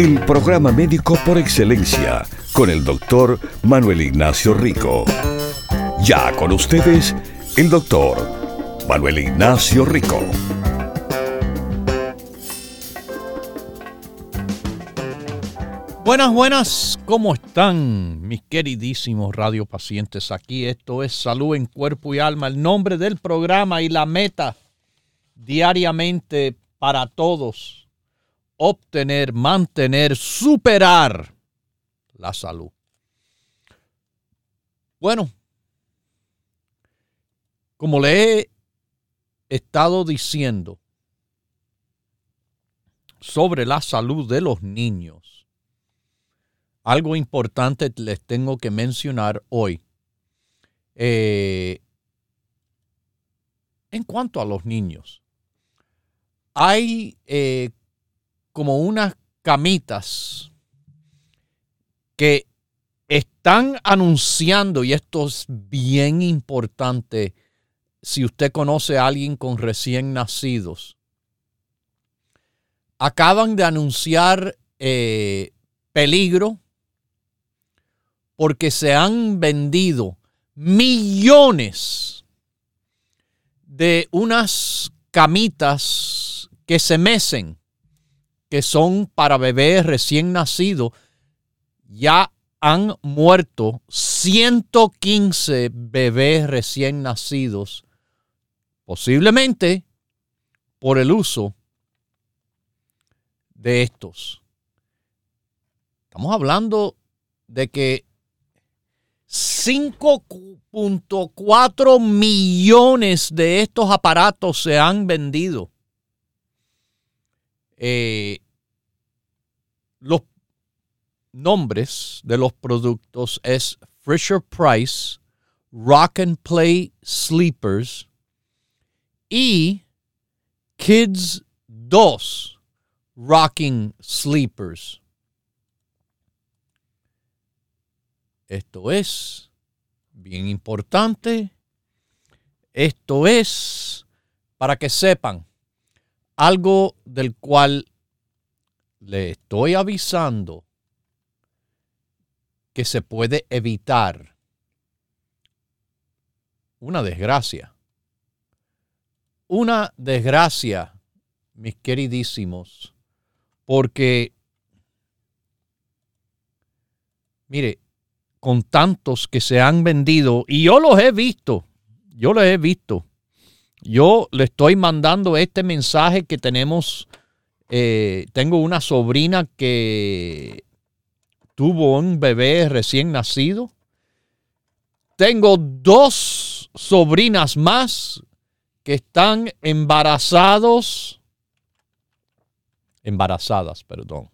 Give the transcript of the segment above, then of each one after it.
El programa médico por excelencia con el doctor Manuel Ignacio Rico. Ya con ustedes, el doctor Manuel Ignacio Rico. Buenas, buenas, ¿cómo están mis queridísimos radiopacientes? Aquí esto es Salud en Cuerpo y Alma, el nombre del programa y la meta diariamente para todos, obtener, mantener, superar la salud. Bueno, como le he estado diciendo sobre la salud de los niños, algo importante les tengo que mencionar hoy. Eh, en cuanto a los niños, hay eh, como unas camitas que están anunciando, y esto es bien importante, si usted conoce a alguien con recién nacidos, acaban de anunciar eh, peligro porque se han vendido millones de unas camitas que se mecen, que son para bebés recién nacidos, ya han muerto 115 bebés recién nacidos, posiblemente por el uso de estos. Estamos hablando de que 5.4 millones de estos aparatos se han vendido. Eh, los nombres de los productos es Fisher Price, Rock and Play Sleepers y Kids 2 Rocking Sleepers. Esto es bien importante. Esto es para que sepan algo del cual le estoy avisando que se puede evitar una desgracia. Una desgracia, mis queridísimos, porque, mire, con tantos que se han vendido, y yo los he visto, yo los he visto, yo le estoy mandando este mensaje que tenemos, eh, tengo una sobrina que tuvo un bebé recién nacido. Tengo dos sobrinas más que están embarazados, embarazadas, perdón.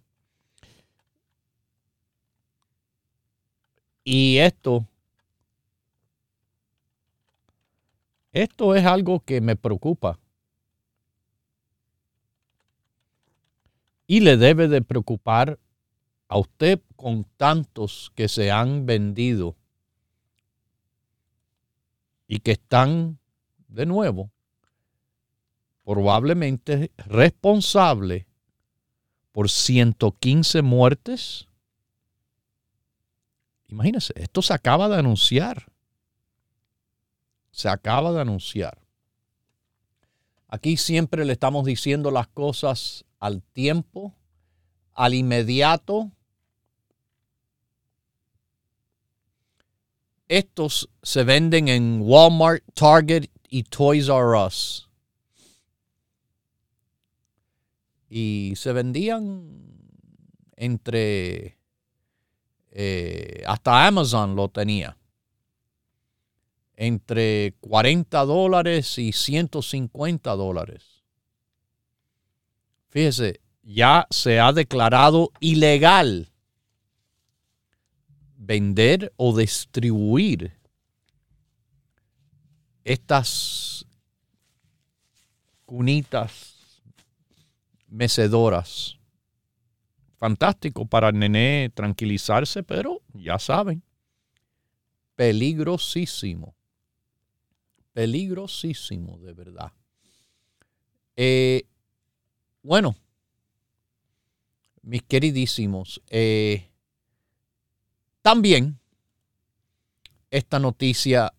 Y esto, esto es algo que me preocupa. Y le debe de preocupar a usted con tantos que se han vendido y que están de nuevo probablemente responsable por 115 muertes. Imagínense, esto se acaba de anunciar. Se acaba de anunciar. Aquí siempre le estamos diciendo las cosas al tiempo, al inmediato, Estos se venden en Walmart, Target y Toys R Us. Y se vendían entre... Eh, hasta Amazon lo tenía. Entre 40 dólares y 150 dólares. Fíjese, ya se ha declarado ilegal vender o distribuir estas cunitas mecedoras. Fantástico para el nené tranquilizarse, pero ya saben, peligrosísimo. Peligrosísimo, de verdad. Eh, bueno, mis queridísimos, eh, también esta noticia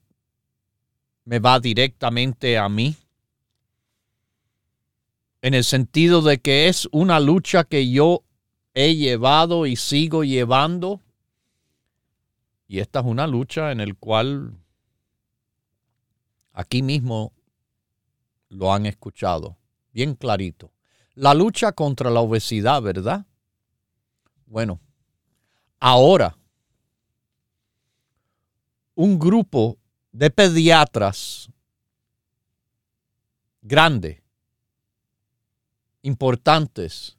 me va directamente a mí, en el sentido de que es una lucha que yo he llevado y sigo llevando. Y esta es una lucha en la cual aquí mismo lo han escuchado, bien clarito. La lucha contra la obesidad, ¿verdad? Bueno, ahora un grupo de pediatras grande, importantes,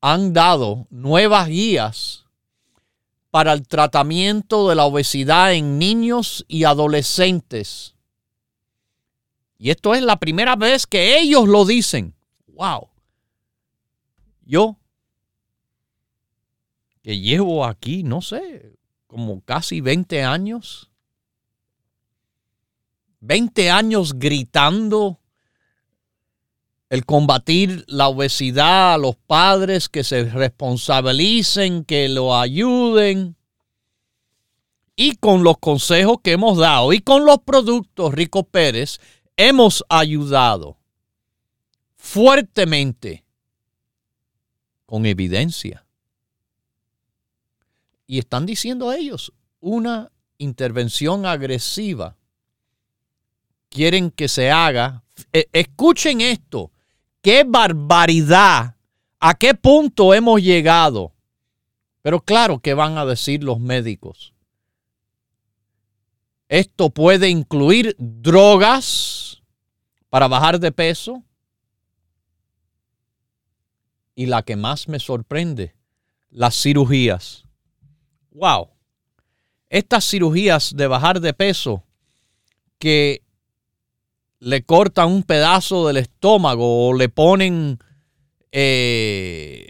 han dado nuevas guías para el tratamiento de la obesidad en niños y adolescentes. Y esto es la primera vez que ellos lo dicen. ¡Wow! Yo, que llevo aquí, no sé, como casi 20 años, 20 años gritando el combatir la obesidad a los padres que se responsabilicen, que lo ayuden. Y con los consejos que hemos dado y con los productos Rico Pérez, hemos ayudado fuertemente con evidencia. Y están diciendo ellos una intervención agresiva quieren que se haga. E, escuchen esto, qué barbaridad, a qué punto hemos llegado. Pero claro, ¿qué van a decir los médicos? Esto puede incluir drogas para bajar de peso. Y la que más me sorprende, las cirugías. Wow. Estas cirugías de bajar de peso que le cortan un pedazo del estómago o le ponen eh,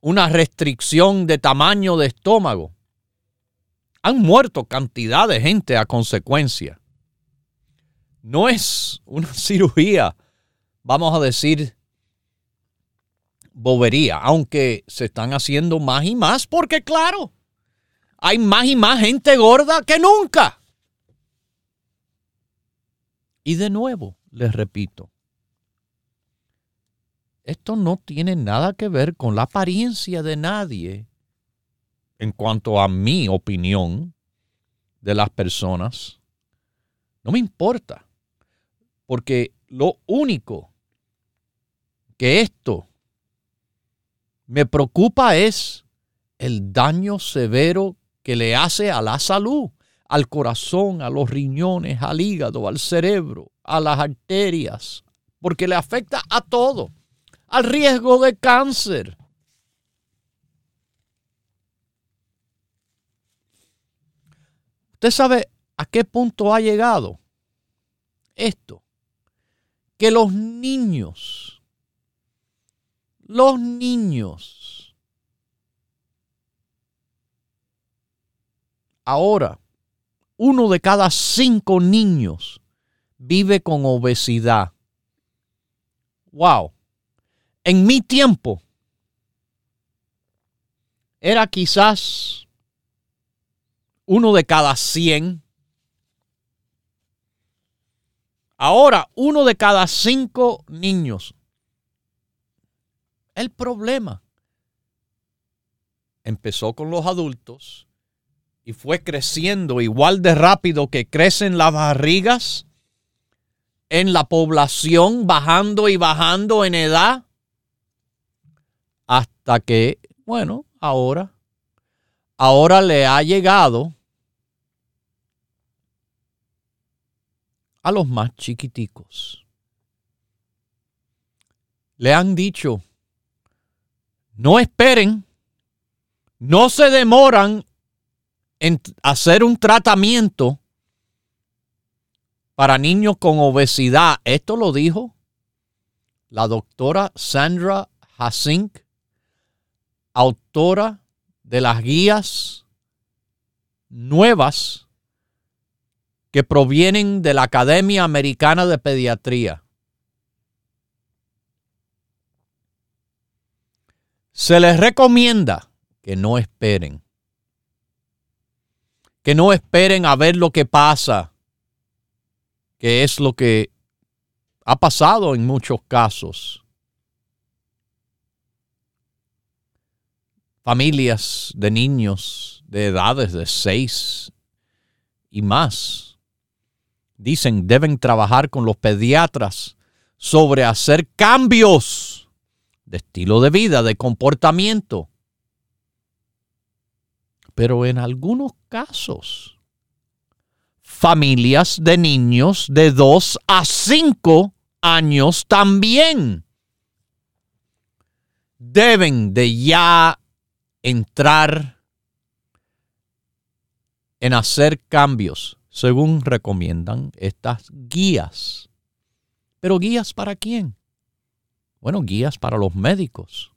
una restricción de tamaño de estómago. Han muerto cantidad de gente a consecuencia. No es una cirugía, vamos a decir, bobería, aunque se están haciendo más y más porque claro, hay más y más gente gorda que nunca. Y de nuevo, les repito, esto no tiene nada que ver con la apariencia de nadie en cuanto a mi opinión de las personas. No me importa, porque lo único que esto me preocupa es el daño severo que le hace a la salud al corazón, a los riñones, al hígado, al cerebro, a las arterias, porque le afecta a todo, al riesgo de cáncer. ¿Usted sabe a qué punto ha llegado esto? Que los niños, los niños, ahora uno de cada cinco niños vive con obesidad. Wow. En mi tiempo era quizás uno de cada cien. Ahora, uno de cada cinco niños. El problema empezó con los adultos y fue creciendo igual de rápido que crecen las barrigas en la población, bajando y bajando en edad, hasta que, bueno, ahora, ahora le ha llegado a los más chiquiticos. Le han dicho, no esperen, no se demoran hacer un tratamiento para niños con obesidad. Esto lo dijo la doctora Sandra Hasink, autora de las guías nuevas que provienen de la Academia Americana de Pediatría. Se les recomienda que no esperen, que no esperen a ver lo que pasa, que es lo que ha pasado en muchos casos. Familias de niños de edades de seis y más dicen deben trabajar con los pediatras sobre hacer cambios de estilo de vida, de comportamiento. Pero en algunos casos, familias de niños de 2 a 5 años también deben de ya entrar en hacer cambios según recomiendan estas guías. Pero guías para quién? Bueno, guías para los médicos.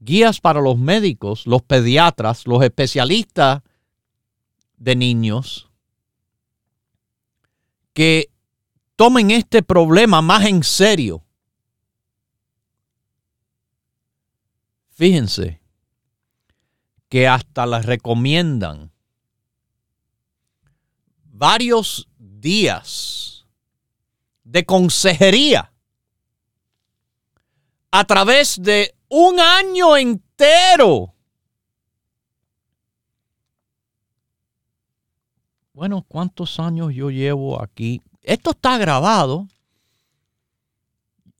Guías para los médicos, los pediatras, los especialistas de niños que tomen este problema más en serio. Fíjense que hasta les recomiendan varios días de consejería a través de un año entero. Bueno, ¿cuántos años yo llevo aquí esto está grabado.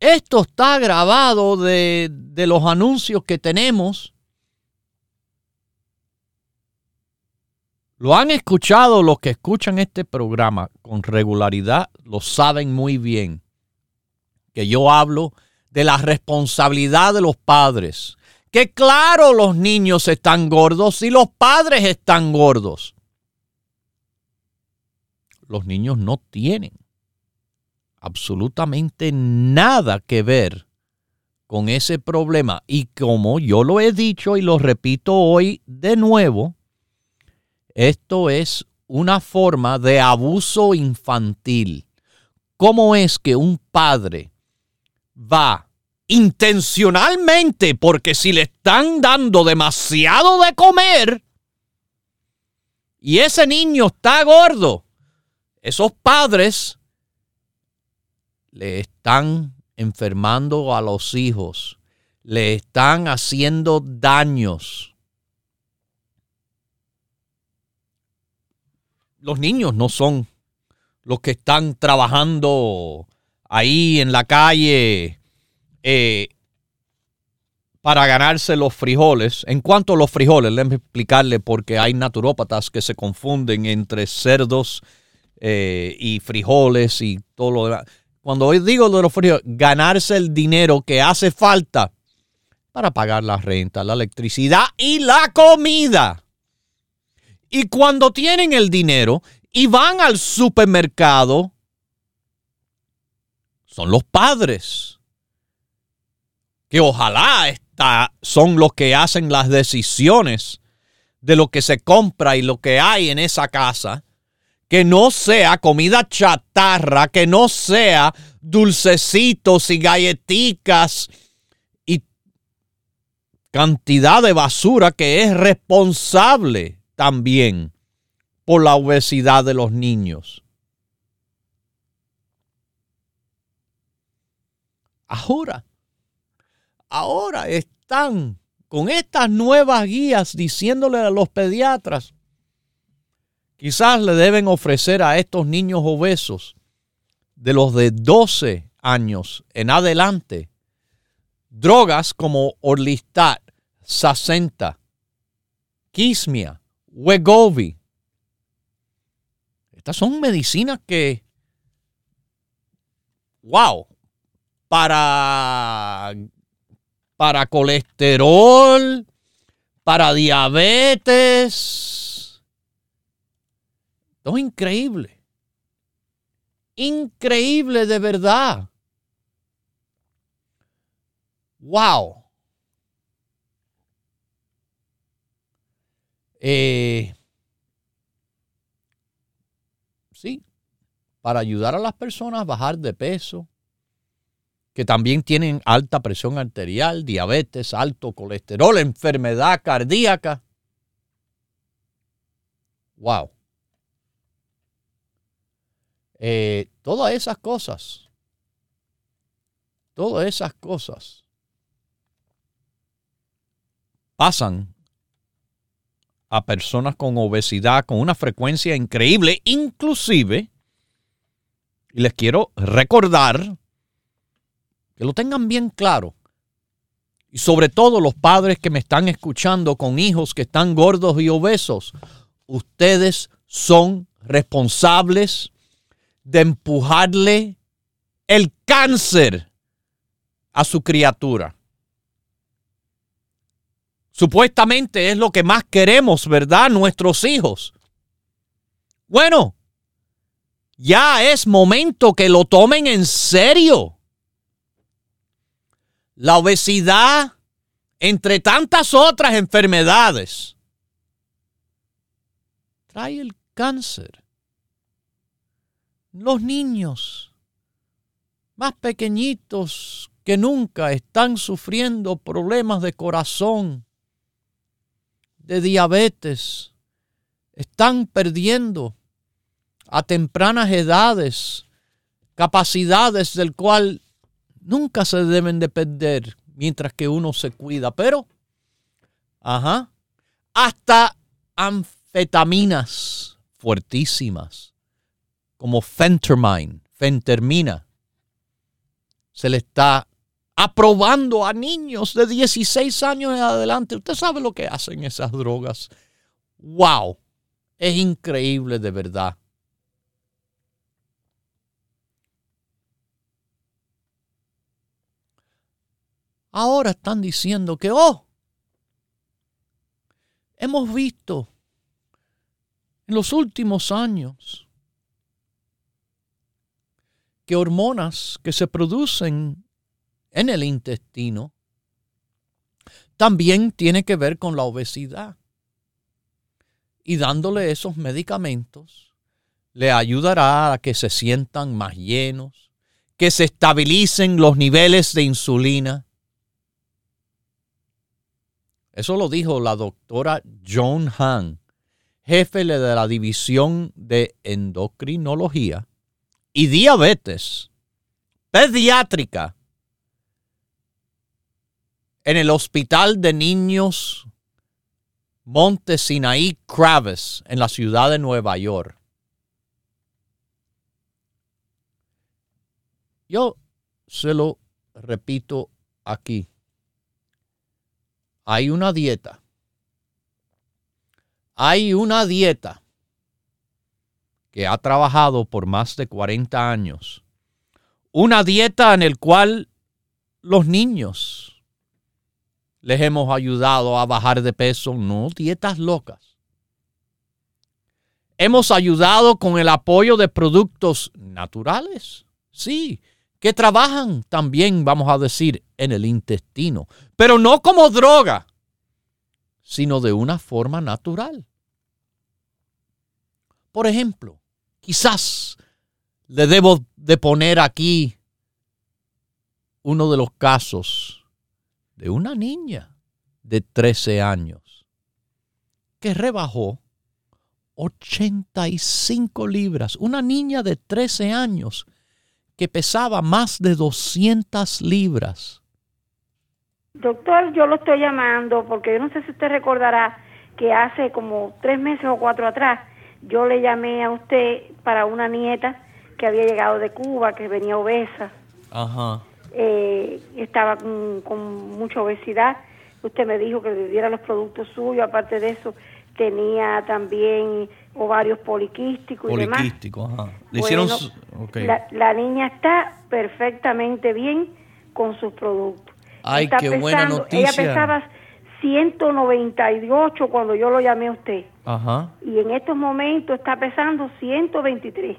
Esto está grabado de, de los anuncios que tenemos. Lo han escuchado los que escuchan este programa con regularidad, lo saben muy bien. Que yo hablo de la responsabilidad de los padres. Que claro, los niños están gordos y los padres están gordos los niños no tienen absolutamente nada que ver con ese problema. Y como yo lo he dicho y lo repito hoy de nuevo, esto es una forma de abuso infantil. ¿Cómo es que un padre va intencionalmente, porque si le están dando demasiado de comer y ese niño está gordo, esos padres le están enfermando a los hijos, le están haciendo daños. Los niños no son los que están trabajando ahí en la calle eh, para ganarse los frijoles. En cuanto a los frijoles, déjenme explicarle porque hay naturópatas que se confunden entre cerdos eh, y frijoles y todo lo demás. Cuando hoy digo de los frijoles, ganarse el dinero que hace falta para pagar la renta, la electricidad y la comida. Y cuando tienen el dinero y van al supermercado, son los padres. Que ojalá está, son los que hacen las decisiones de lo que se compra y lo que hay en esa casa que no sea comida chatarra, que no sea dulcecitos y galletitas y cantidad de basura que es responsable también por la obesidad de los niños. Ahora, ahora están con estas nuevas guías diciéndole a los pediatras, Quizás le deben ofrecer a estos niños obesos de los de 12 años en adelante drogas como Orlistat, Sacenta, Quismia, Wegovy. Estas son medicinas que, wow, para, para colesterol, para diabetes, Esto es increíble. Increíble de verdad. Wow. Eh, sí, para ayudar a las personas a bajar de peso, que también tienen alta presión arterial, diabetes, alto colesterol, enfermedad cardíaca. Wow. Eh, todas esas cosas, todas esas cosas pasan a personas con obesidad con una frecuencia increíble, inclusive, y les quiero recordar que lo tengan bien claro, y sobre todo los padres que me están escuchando con hijos que están gordos y obesos, ustedes son responsables de empujarle el cáncer a su criatura. Supuestamente es lo que más queremos, ¿verdad? Nuestros hijos. Bueno, ya es momento que lo tomen en serio. La obesidad, entre tantas otras enfermedades, trae el cáncer. Los niños más pequeñitos que nunca están sufriendo problemas de corazón, de diabetes están perdiendo a tempranas edades capacidades del cual nunca se deben de perder mientras que uno se cuida. Pero, ajá, hasta anfetaminas fuertísimas como fentermine, fentermina, se le está aprobando a niños de 16 años en adelante. Usted sabe lo que hacen esas drogas. ¡Wow! Es increíble de verdad. Ahora están diciendo que, oh, hemos visto en los últimos años que hormonas que se producen en el intestino también tiene que ver con la obesidad. Y dándole esos medicamentos le ayudará a que se sientan más llenos, que se estabilicen los niveles de insulina. Eso lo dijo la doctora Joan Hahn, jefe de la división de endocrinología y diabetes pediátrica en el Hospital de Niños Monte Sinaí Kravis en la ciudad de Nueva York. Yo se lo repito aquí. Hay una dieta. Hay una dieta que ha trabajado por más de 40 años. Una dieta en el cual los niños les hemos ayudado a bajar de peso, no dietas locas. Hemos ayudado con el apoyo de productos naturales, sí, que trabajan también, vamos a decir, en el intestino, pero no como droga, sino de una forma natural. Por ejemplo, quizás le debo de poner aquí uno de los casos de una niña de 13 años que rebajó 85 libras. Una niña de 13 años que pesaba más de 200 libras. Doctor, yo lo estoy llamando porque yo no sé si usted recordará que hace como tres meses o cuatro atrás yo le llamé a usted para una nieta que había llegado de Cuba, que venía obesa. Ajá eh, estaba con, mucha obesidad. Usted me dijo que le diera los productos suyos, aparte de eso tenía también ovarios poliquísticos y demás. Ajá. la, niña está perfectamente bien con sus productos. Ay, qué buena noticia. Ella pesaba 198 cuando yo lo llamé a usted. Ajá. Y en estos momentos está pesando 123.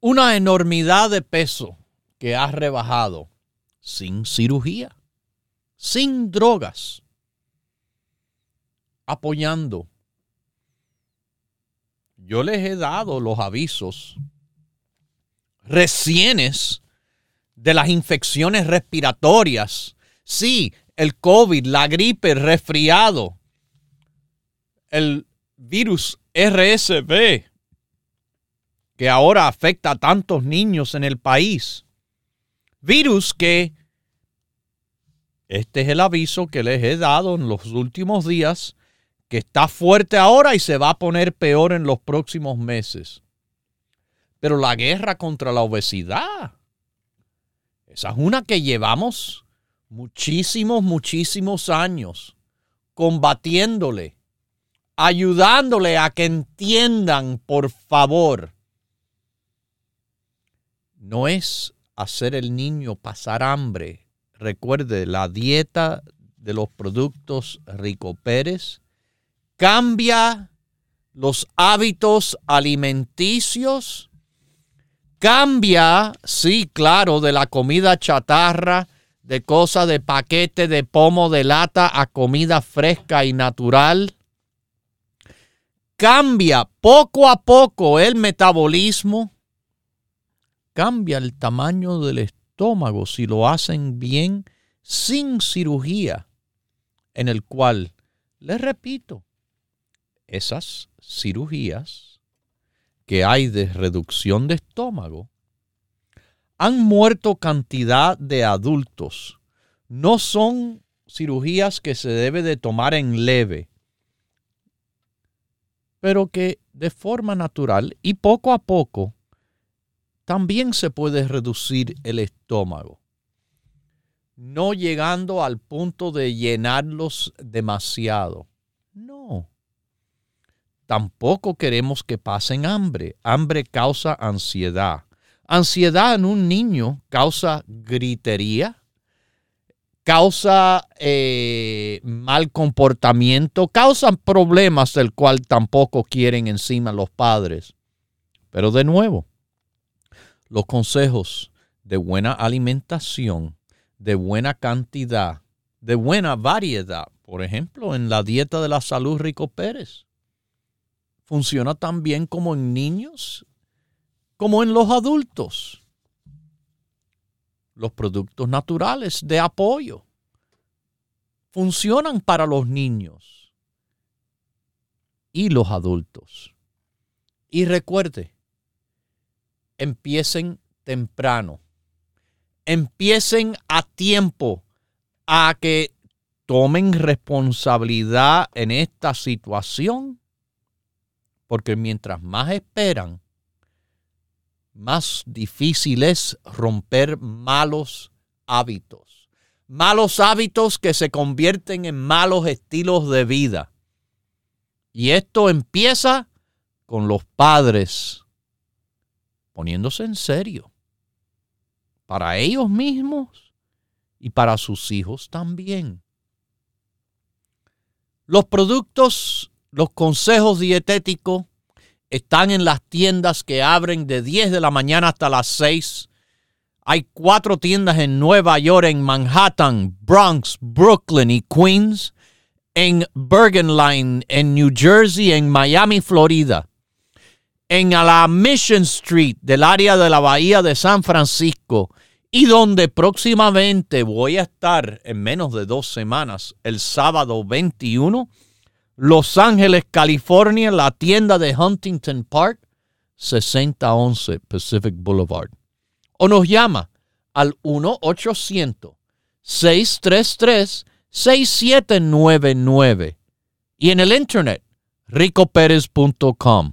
Una enormidad de peso que has rebajado sin cirugía, sin drogas, apoyando. Yo les he dado los avisos recienes de las infecciones respiratorias. Sí, el COVID, la gripe, resfriado, el virus RSV, que ahora afecta a tantos niños en el país. Virus que, este es el aviso que les he dado en los últimos días, que está fuerte ahora y se va a poner peor en los próximos meses. Pero la guerra contra la obesidad, esa es una que llevamos muchísimos, muchísimos años combatiéndole, ayudándole a que entiendan, por favor. No es hacer el niño pasar hambre. Recuerde, la dieta de los productos Rico Pérez cambia los hábitos alimenticios, cambia, sí, claro, de la comida chatarra, de cosas de paquete, de pomo, de lata, a comida fresca y natural. Cambia poco a poco el metabolismo, cambia el tamaño del estómago si lo hacen bien sin cirugía, en el cual, les repito, esas cirugías que hay de reducción de estómago, han muerto cantidad de adultos. No son cirugías que se debe de tomar en leve, pero que de forma natural y poco a poco también se puede reducir el estómago, no llegando al punto de llenarlos demasiado. No. Tampoco queremos que pasen hambre. Hambre causa ansiedad. Ansiedad en un niño causa gritería, causa eh, mal comportamiento, causa problemas del cual tampoco quieren encima los padres. Pero de nuevo, los consejos de buena alimentación, de buena cantidad, de buena variedad, por ejemplo, en la dieta de la salud Rico Pérez funciona tan bien como en niños como en los adultos. Los productos naturales de apoyo funcionan para los niños y los adultos. Y recuerde, empiecen temprano, empiecen a tiempo a que tomen responsabilidad en esta situación porque mientras más esperan, más difícil es romper malos hábitos. Malos hábitos que se convierten en malos estilos de vida. Y esto empieza con los padres poniéndose en serio. Para ellos mismos y para sus hijos también. Los productos los consejos dietéticos están en las tiendas que abren de 10 de la mañana hasta las 6. Hay cuatro tiendas en Nueva York, en Manhattan, Bronx, Brooklyn y Queens, en Bergen Line, en New Jersey, en Miami, Florida, en la Mission Street del área de la Bahía de San Francisco y donde próximamente voy a estar en menos de dos semanas, el sábado 21 los Ángeles, California, la tienda de Huntington Park, 6011 Pacific Boulevard. O nos llama al 1-800-633-6799 y en el internet ricoperez.com.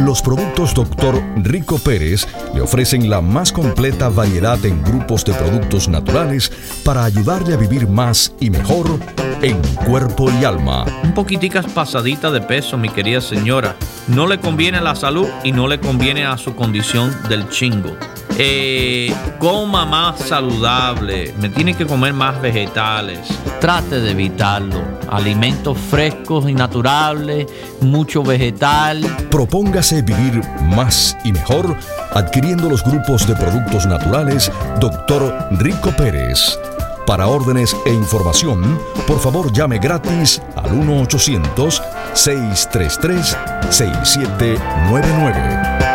Los productos Dr. Rico Pérez le ofrecen la más completa variedad en grupos de productos naturales para ayudarle a vivir más y mejor en cuerpo y alma. Un poquiticas pasadita de peso, mi querida señora. No le conviene a la salud y no le conviene a su condición del chingo. Eh, coma más saludable, me tiene que comer más vegetales. Trate de evitarlo. Alimentos frescos y naturales, mucho vegetal. Propóngase vivir más y mejor adquiriendo los grupos de productos naturales Dr. Rico Pérez. Para órdenes e información, por favor llame gratis al 1-800-633-6799.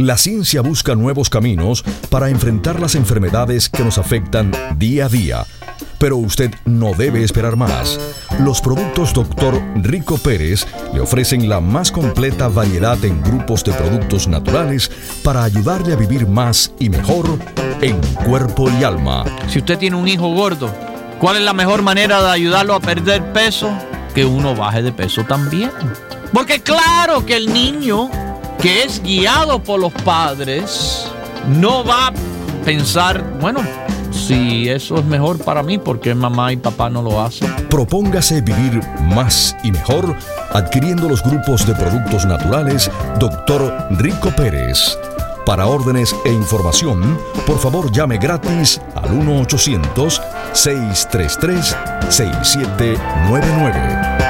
La ciencia busca nuevos caminos para enfrentar las enfermedades que nos afectan día a día. Pero usted no debe esperar más. Los productos Dr. Rico Pérez le ofrecen la más completa variedad en grupos de productos naturales para ayudarle a vivir más y mejor en cuerpo y alma. Si usted tiene un hijo gordo, ¿cuál es la mejor manera de ayudarlo a perder peso? Que uno baje de peso también. Porque claro que el niño que es guiado por los padres, no va a pensar, bueno, si eso es mejor para mí, porque mamá y papá no lo hacen? Propóngase vivir más y mejor adquiriendo los grupos de productos naturales Dr. Rico Pérez. Para órdenes e información, por favor llame gratis al 1-800-633-6799.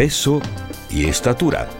peso y estatura.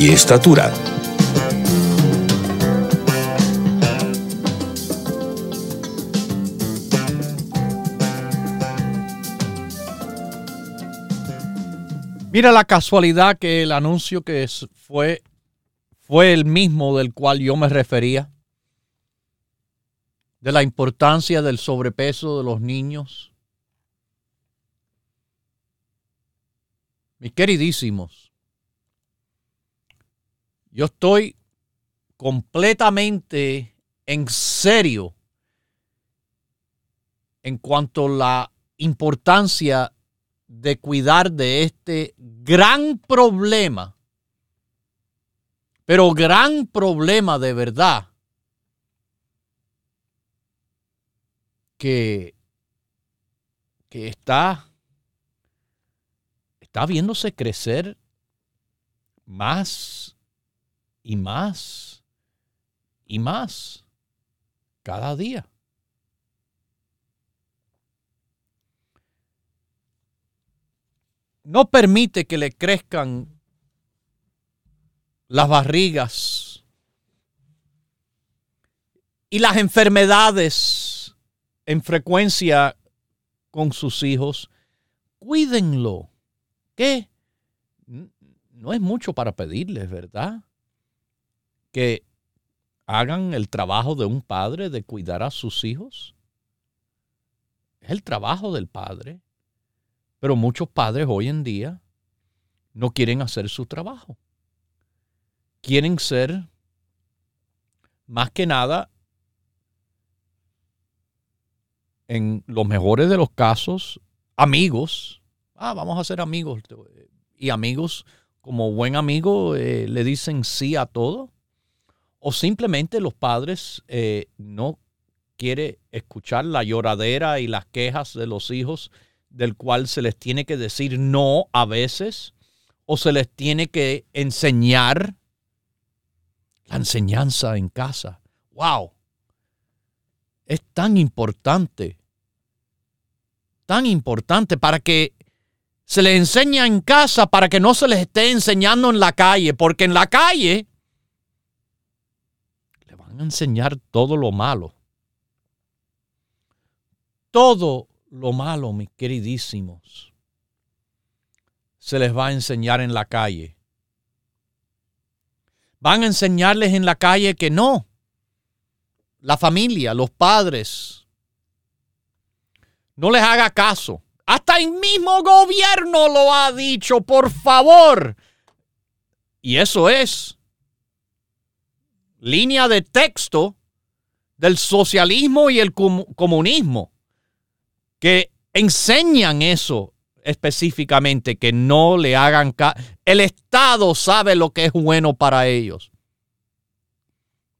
y estatura. Mira la casualidad que el anuncio que fue, fue el mismo del cual yo me refería, de la importancia del sobrepeso de los niños. Mis queridísimos, yo estoy completamente en serio en cuanto a la importancia de cuidar de este gran problema, pero gran problema de verdad, que, que está, está viéndose crecer más y más y más cada día. no permite que le crezcan las barrigas y las enfermedades en frecuencia con sus hijos, cuídenlo. Que no es mucho para pedirles, ¿verdad? Que hagan el trabajo de un padre de cuidar a sus hijos. Es el trabajo del padre. Pero muchos padres hoy en día no quieren hacer su trabajo. Quieren ser, más que nada, en los mejores de los casos, amigos. Ah, vamos a ser amigos. Y amigos, como buen amigo, eh, le dicen sí a todo. O simplemente los padres eh, no quieren escuchar la lloradera y las quejas de los hijos del cual se les tiene que decir no a veces o se les tiene que enseñar la enseñanza en casa. ¡Wow! Es tan importante, tan importante para que se les enseñe en casa, para que no se les esté enseñando en la calle, porque en la calle le van a enseñar todo lo malo. Todo lo malo, mis queridísimos, se les va a enseñar en la calle. Van a enseñarles en la calle que no. La familia, los padres, no les haga caso. Hasta el mismo gobierno lo ha dicho, por favor. Y eso es línea de texto del socialismo y el comunismo que enseñan eso específicamente, que no le hagan caso. El Estado sabe lo que es bueno para ellos.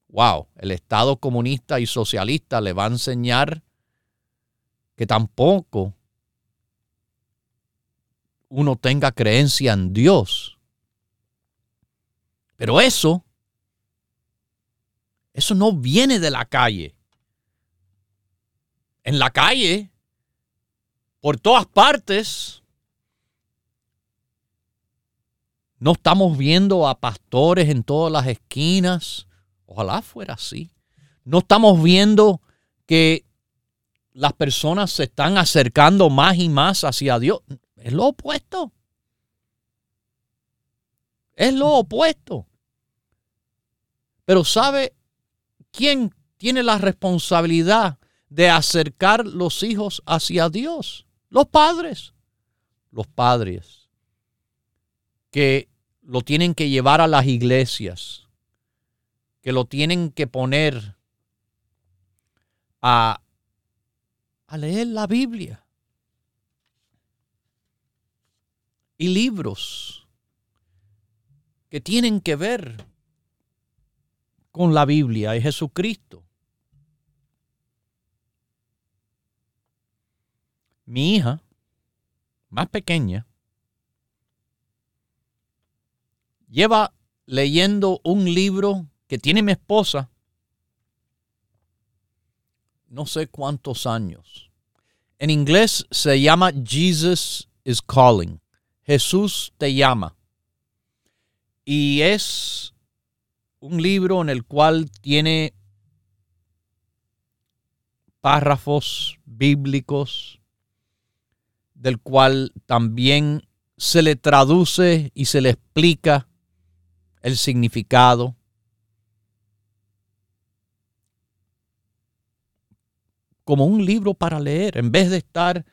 Wow, el Estado comunista y socialista le va a enseñar que tampoco uno tenga creencia en Dios. Pero eso, eso no viene de la calle. En la calle por todas partes. No estamos viendo a pastores en todas las esquinas. Ojalá fuera así. No estamos viendo que las personas se están acercando más y más hacia Dios. Es lo opuesto. Es lo opuesto. Pero ¿sabe quién tiene la responsabilidad de acercar los hijos hacia Dios? Los padres, los padres que lo tienen que llevar a las iglesias, que lo tienen que poner a, a leer la Biblia y libros que tienen que ver con la Biblia y Jesucristo. Mi hija, más pequeña, lleva leyendo un libro que tiene mi esposa no sé cuántos años. En inglés se llama Jesus is Calling. Jesús te llama. Y es un libro en el cual tiene párrafos bíblicos, del cual también se le traduce y se le explica el significado. Como un libro para leer, en vez de estar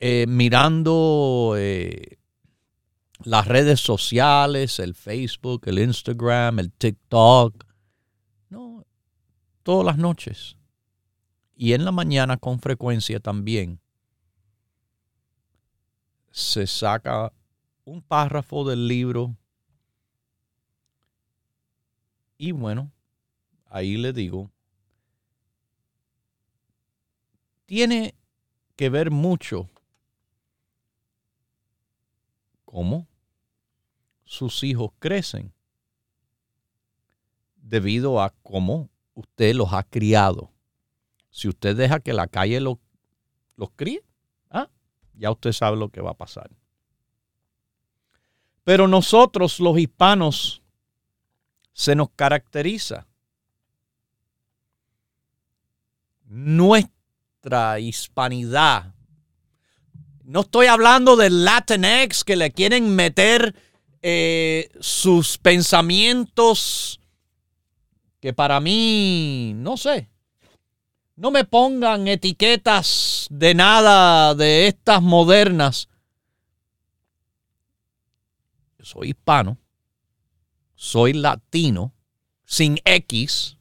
eh, mirando eh, las redes sociales, el Facebook, el Instagram, el TikTok. No, todas las noches. Y en la mañana con frecuencia también se saca un párrafo del libro y bueno, ahí le digo, tiene que ver mucho cómo sus hijos crecen debido a cómo usted los ha criado. Si usted deja que la calle los, los críe, ¿ah? ya usted sabe lo que va a pasar. Pero nosotros los hispanos se nos caracteriza nuestra hispanidad. No estoy hablando del Latinx que le quieren meter eh, sus pensamientos que para mí, no sé, no me pongan etiquetas de nada de estas modernas. soy hispano soy latino, sin X,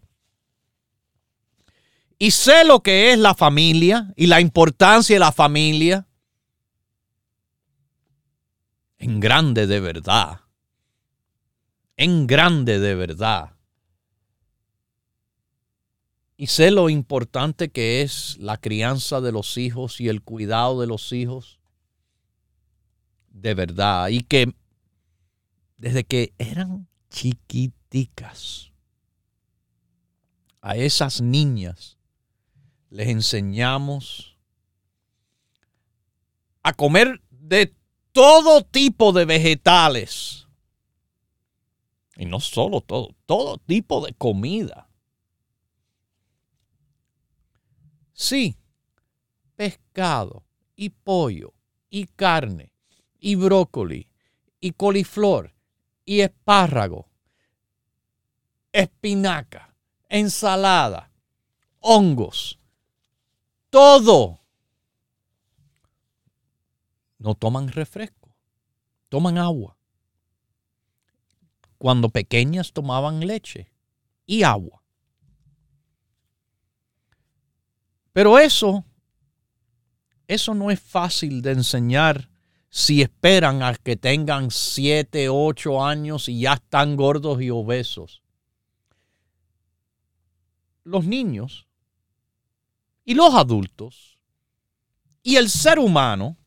y sé lo que es la familia y la importancia de la familia, en grande de verdad, en grande de verdad. Y sé lo importante que es la crianza de los hijos y el cuidado de los hijos. De verdad. Y que desde que eran chiquiticas. A esas niñas les enseñamos a comer de todo tipo de vegetales. Y no solo todo, todo tipo de comida. Sí, pescado y pollo y carne y brócoli y coliflor y espárrago, espinaca, ensalada, hongos, todo. No toman refresco, toman agua. Cuando pequeñas tomaban leche y agua. Pero eso, eso no es fácil de enseñar si esperan a que tengan 7, 8 años y ya están gordos y obesos. Los niños y los adultos y el ser humano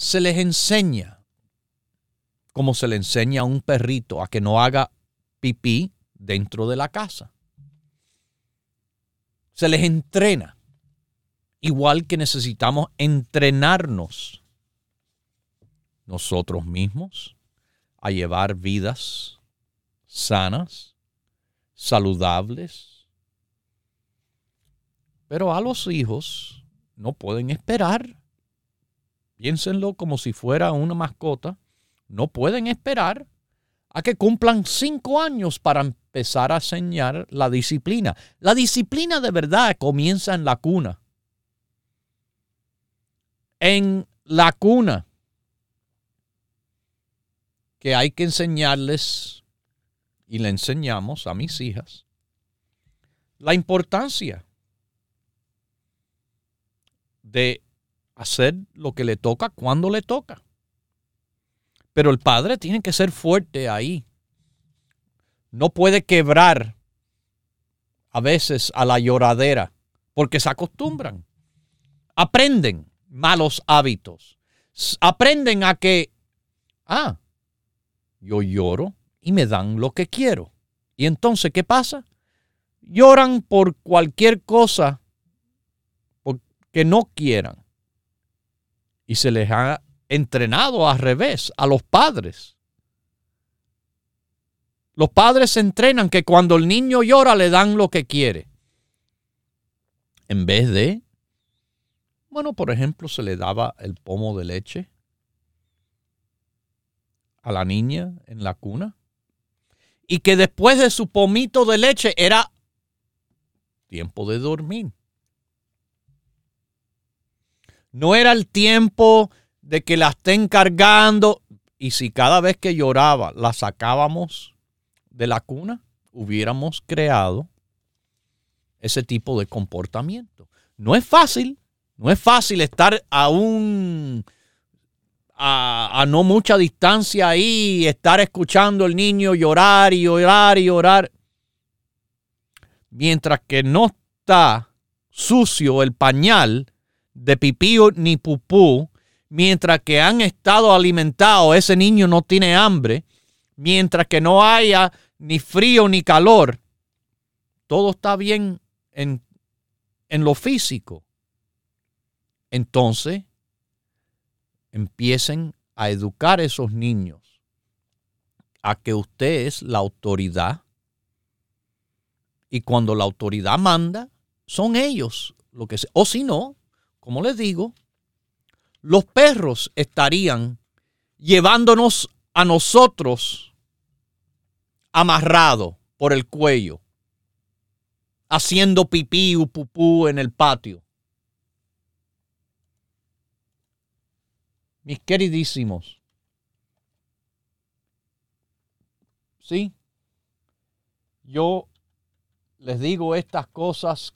se les enseña como se le enseña a un perrito a que no haga pipí dentro de la casa. Se les entrena igual que necesitamos entrenarnos nosotros mismos a llevar vidas sanas, saludables. Pero a los hijos no pueden esperar. Piénsenlo como si fuera una mascota. No pueden esperar a que cumplan cinco años para empezar a enseñar la disciplina. La disciplina de verdad comienza en la cuna en la cuna que hay que enseñarles, y le enseñamos a mis hijas, la importancia de hacer lo que le toca cuando le toca. Pero el padre tiene que ser fuerte ahí. No puede quebrar a veces a la lloradera porque se acostumbran. Aprenden malos hábitos. Aprenden a que, ah, yo lloro y me dan lo que quiero. Y entonces, ¿qué pasa? Lloran por cualquier cosa que no quieran. Y se les ha entrenado al revés a los padres. Los padres se entrenan que cuando el niño llora le dan lo que quiere. En vez de, bueno, por ejemplo, se le daba el pomo de leche a la niña en la cuna. Y que después de su pomito de leche era tiempo de dormir. No era el tiempo de que la estén cargando. Y si cada vez que lloraba la sacábamos de la cuna, hubiéramos creado ese tipo de comportamiento. No es fácil, no es fácil estar a un a, no mucha distancia ahí, estar escuchando al niño llorar y llorar y llorar, mientras que no está sucio el pañal de pipí ni pupú, mientras que han estado alimentados, ese niño no tiene hambre, mientras que no haya ni frío ni calor, todo está bien en, en lo físico. Entonces, empiecen a educar a esos niños a que usted es la autoridad y cuando la autoridad manda, son ellos lo que se, o si no, como les digo, los perros estarían llevándonos a nosotros amarrado por el cuello, haciendo pipí o pupú en el patio. Mis queridísimos, ¿sí? Yo les digo estas cosas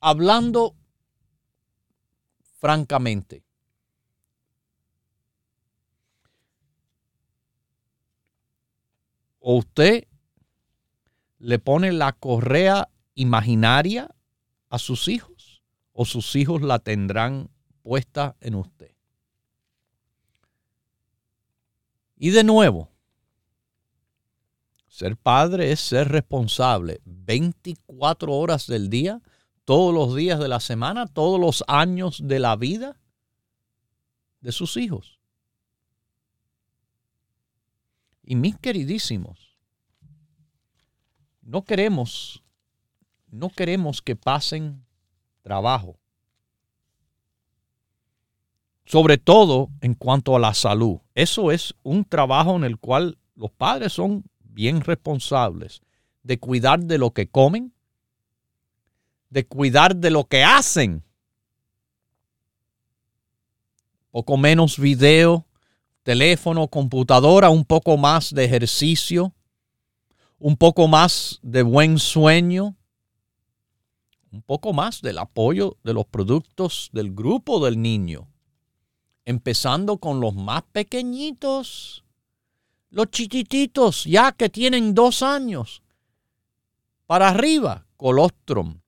hablando francamente. O usted le pone la correa imaginaria a sus hijos o sus hijos la tendrán puesta en usted. Y de nuevo, ser padre es ser responsable 24 horas del día, todos los días de la semana, todos los años de la vida de sus hijos. Y mis queridísimos, no queremos, no queremos que pasen trabajo. Sobre todo en cuanto a la salud. Eso es un trabajo en el cual los padres son bien responsables de cuidar de lo que comen, de cuidar de lo que hacen. Poco menos video, teléfono, computadora, un poco más de ejercicio, un poco más de buen sueño, un poco más del apoyo de los productos del grupo del niño, empezando con los más pequeñitos, los chiquititos, ya que tienen dos años, para arriba, colostrum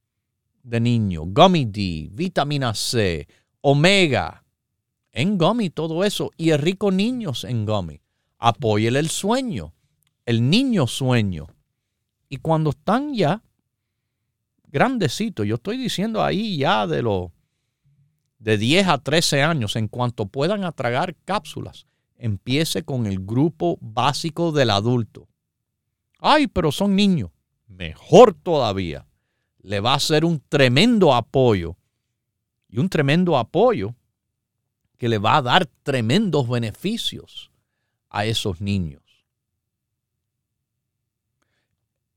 de niño, gummy D, vitamina C, omega, en gummy todo eso y el rico niños en gummy. Apóyele el sueño, el niño sueño. Y cuando están ya grandecitos, yo estoy diciendo ahí ya de los de 10 a 13 años, en cuanto puedan atragar cápsulas, empiece con el grupo básico del adulto. Ay, pero son niños. Mejor todavía. Le va a ser un tremendo apoyo. Y un tremendo apoyo que le va a dar tremendos beneficios a esos niños.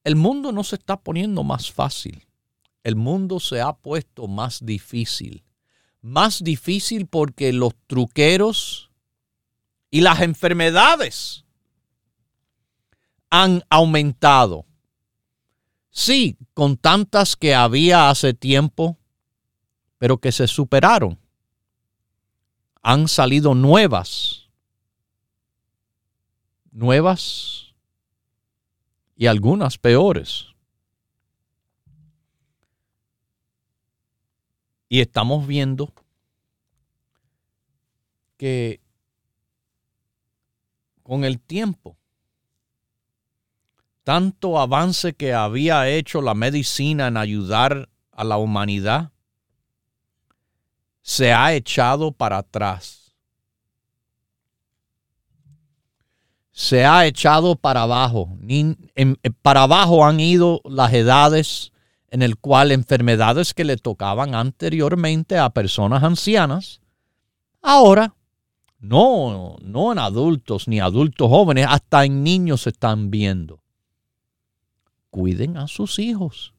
El mundo no se está poniendo más fácil. El mundo se ha puesto más difícil. Más difícil porque los truqueros y las enfermedades han aumentado. Sí, con tantas que había hace tiempo, pero que se superaron han salido nuevas, nuevas y algunas peores. Y estamos viendo que con el tiempo, tanto avance que había hecho la medicina en ayudar a la humanidad, se ha echado para atrás. Se ha echado para abajo. para abajo han ido las edades en el cual enfermedades que le tocaban anteriormente a personas ancianas, ahora no, no en adultos ni adultos jóvenes, hasta en niños se están viendo. Cuiden a sus hijos.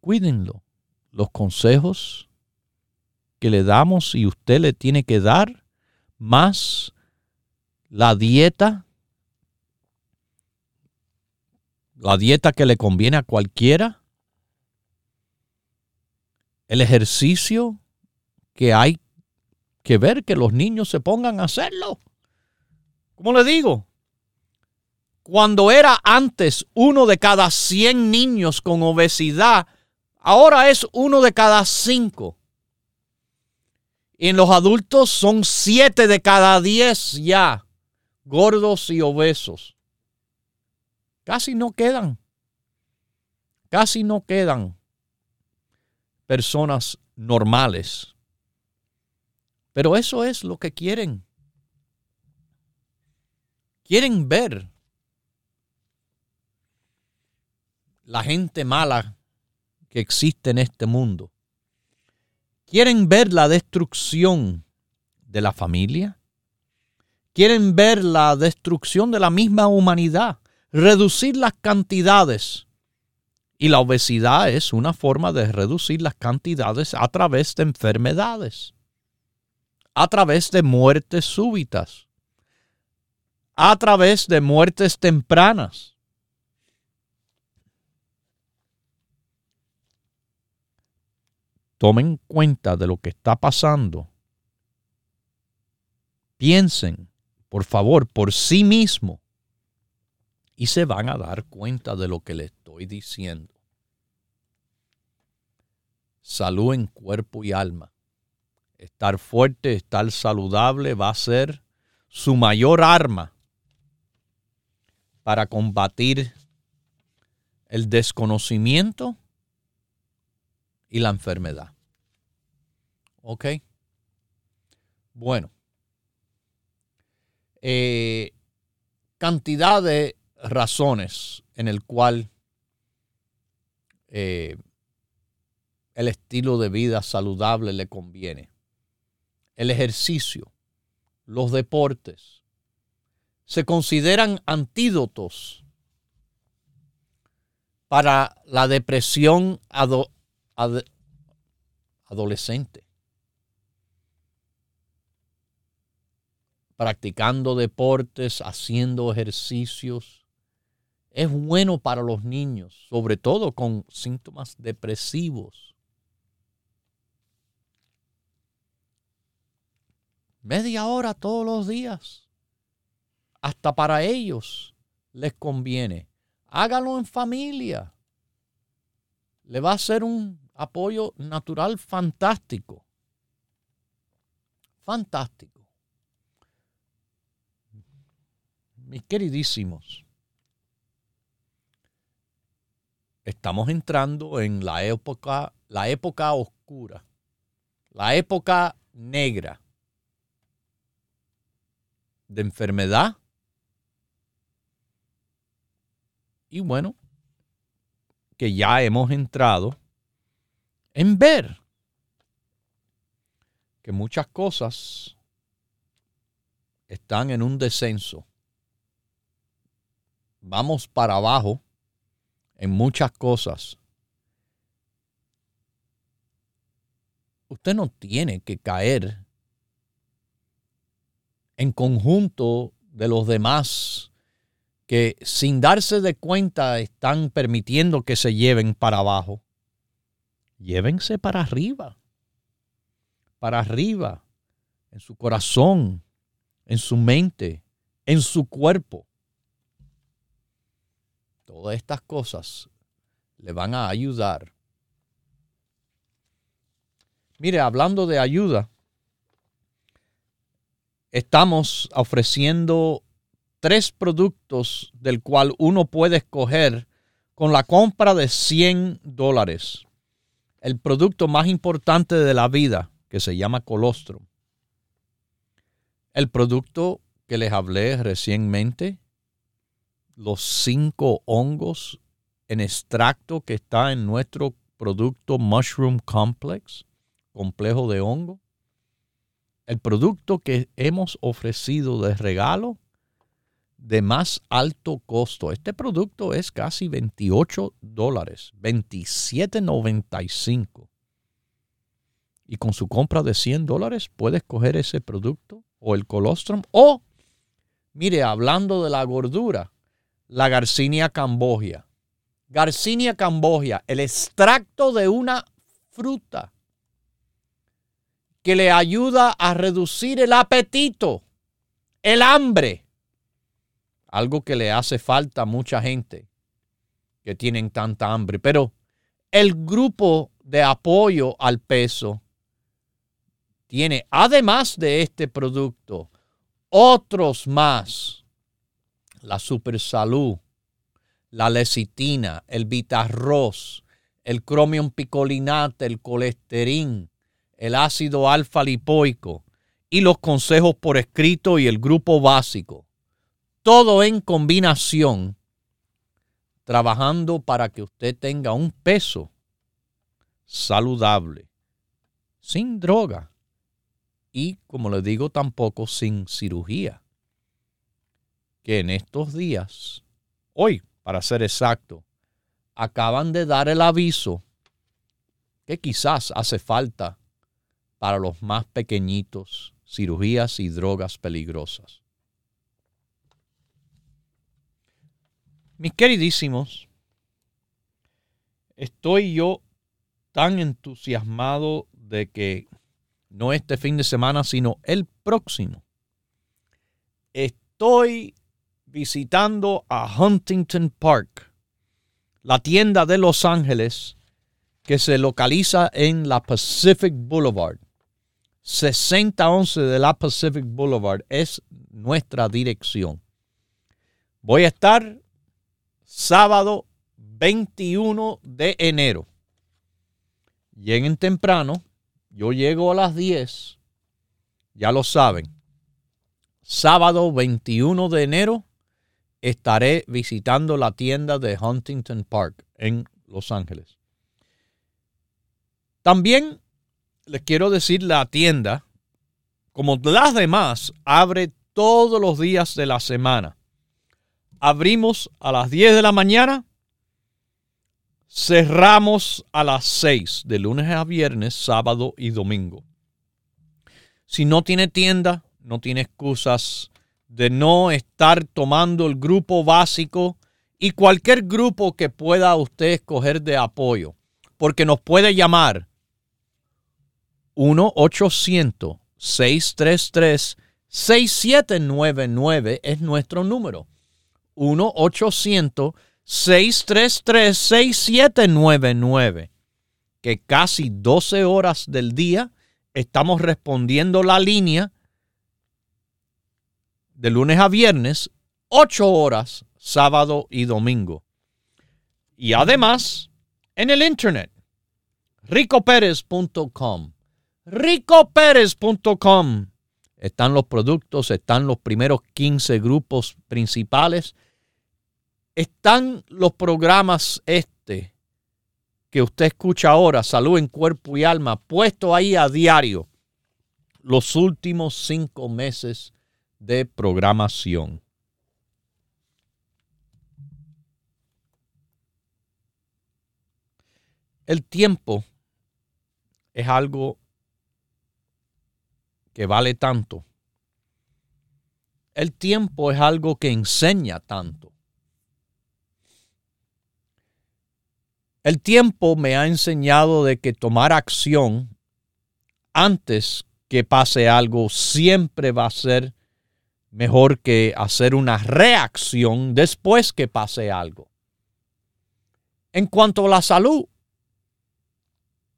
Cuídenlo. Los consejos que le damos y usted le tiene que dar más la dieta, la dieta que le conviene a cualquiera, el ejercicio que hay que ver que los niños se pongan a hacerlo. ¿Cómo le digo? Cuando era antes uno de cada 100 niños con obesidad, ahora es uno de cada cinco. Y en los adultos son siete de cada diez ya gordos y obesos. Casi no quedan. Casi no quedan personas normales. Pero eso es lo que quieren. Quieren ver la gente mala que existe en este mundo. Quieren ver la destrucción de la familia. Quieren ver la destrucción de la misma humanidad. Reducir las cantidades. Y la obesidad es una forma de reducir las cantidades a través de enfermedades. A través de muertes súbitas. A través de muertes tempranas. Tomen cuenta de lo que está pasando. Piensen, por favor, por sí mismo y se van a dar cuenta de lo que les estoy diciendo. Salud en cuerpo y alma. Estar fuerte, estar saludable va a ser su mayor arma para combatir el desconocimiento y la enfermedad. ¿Ok? Bueno. Eh, cantidad de razones en el cual eh, el estilo de vida saludable le conviene. El ejercicio, los deportes, se consideran antídotos para la depresión adolescente. Practicando deportes, haciendo ejercicios. Es bueno para los niños, sobre todo con síntomas depresivos. Media hora todos los días. Hasta para ellos les conviene. Hágalo en familia. Le va a ser un apoyo natural fantástico. Fantástico. Mis queridísimos, estamos entrando en la época, la época oscura, la época negra de enfermedad. Y bueno, que ya hemos entrado en ver que muchas cosas están en un descenso. Vamos para abajo en muchas cosas. Usted no tiene que caer en conjunto de los demás que sin darse de cuenta están permitiendo que se lleven para abajo llévense para arriba, para arriba, en su corazón, en su mente, en su cuerpo. Todas estas cosas le van a ayudar Mire, hablando de ayuda, estamos ofreciendo tres productos del cual uno puede escoger con la compra de 100 dólares. El producto más importante de la vida, que se llama colostrum. El producto que les hablé recientemente, los cinco hongos en extracto que está en nuestro producto Mushroom Complex, complejo de hongo. El producto que hemos ofrecido de regalo de más alto costo. Este producto es casi 28 dólares, 27.95. Y con su compra de 100 dólares puedes coger ese producto o el colostrum o, mire, hablando de la gordura, la Garcinia cambogia. Garcinia cambogia, el extracto de una fruta que le ayuda a reducir el apetito, el hambre algo que le hace falta a mucha gente que tienen tanta hambre. Pero el grupo de apoyo al peso tiene, además de este producto, otros más. La super salud, la lecitina, el vitarroz, el cromium picolinate, el colesterol, el ácido alfa lipoico y los consejos por escrito y el grupo básico todo en combinación, trabajando para que usted tenga un peso saludable, sin droga y, como le digo, tampoco sin cirugía. Que en estos días, hoy, para ser exacto, acaban de dar el aviso que quizás hace falta para los más pequeñitos cirugías y drogas peligrosas. Mis queridísimos, estoy yo tan entusiasmado de que no este fin de semana, sino el próximo, estoy visitando a Huntington Park, la tienda de Los Ángeles que se localiza en la Pacific Boulevard. 6011 de la Pacific Boulevard es nuestra dirección. Voy a estar sábado 21 de enero. Lleguen temprano, yo llego a las 10, ya lo saben. Sábado 21 de enero estaré visitando la tienda de Huntington Park en Los Ángeles. También les quiero decir la tienda, como las demás, abre todos los días de la semana abrimos a las 10 de la mañana, cerramos a las 6 de lunes a viernes, sábado y domingo. Si no tiene tienda, no tiene excusas de no estar tomando el grupo básico y cualquier grupo que pueda usted escoger de apoyo, porque nos puede llamar 1-800-633-6799 es nuestro número. 1-800-633-6799, que casi 12 horas del día estamos respondiendo la línea de lunes a viernes, 8 horas sábado y domingo. Y además, en el internet, ricoperez.com. ricoperez.com. Están los productos, están los primeros 15 grupos principales están los programas este que usted escucha ahora, Salud en Cuerpo y Alma, puesto ahí a diario los últimos cinco meses de programación. El tiempo es algo que vale tanto. El tiempo es algo que enseña tanto. El tiempo me ha enseñado de que tomar acción antes que pase algo siempre va a ser mejor que hacer una reacción después que pase algo. En cuanto a la salud,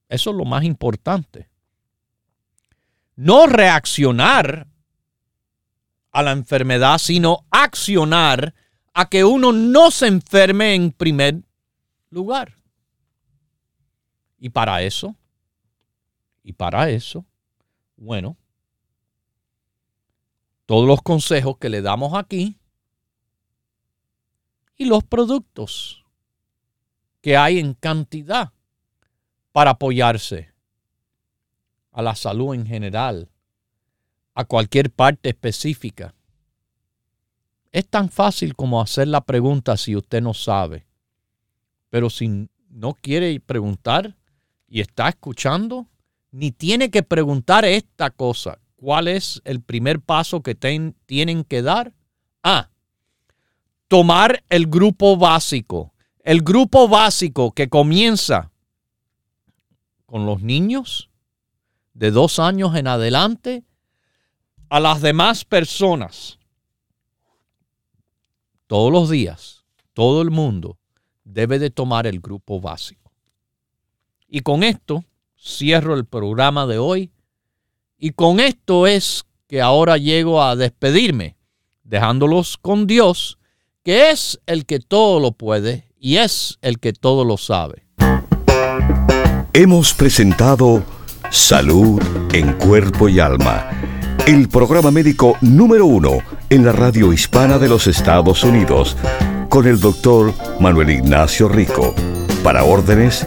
eso es lo más importante. no reaccionar a la enfermedad, sino accionar a que uno no se enferme en primer lugar. Y para eso, y para eso, bueno, todos los consejos que le damos aquí y los productos que hay en cantidad para apoyarse a la salud en general, a cualquier parte específica. Es tan fácil como hacer la pregunta si usted no sabe. Pero si no quiere preguntar y está escuchando, ni tiene que preguntar esta cosa. ¿Cuál es el primer paso que tienen que dar? Ah, tomar el grupo básico. El grupo básico que comienza con los niños de dos años en adelante a las demás personas. Todos los días, todo el mundo debe de tomar el grupo básico. Y con esto cierro el programa de hoy. Y con esto es que ahora llego a despedirme, dejándolos con Dios que es el que todo lo puede y es el que todo lo sabe. Hemos presentado Salud en Cuerpo y Alma, el programa médico número uno en la radio hispana de los Estados Unidos, con el doctor Manuel Ignacio Rico. Para órdenes,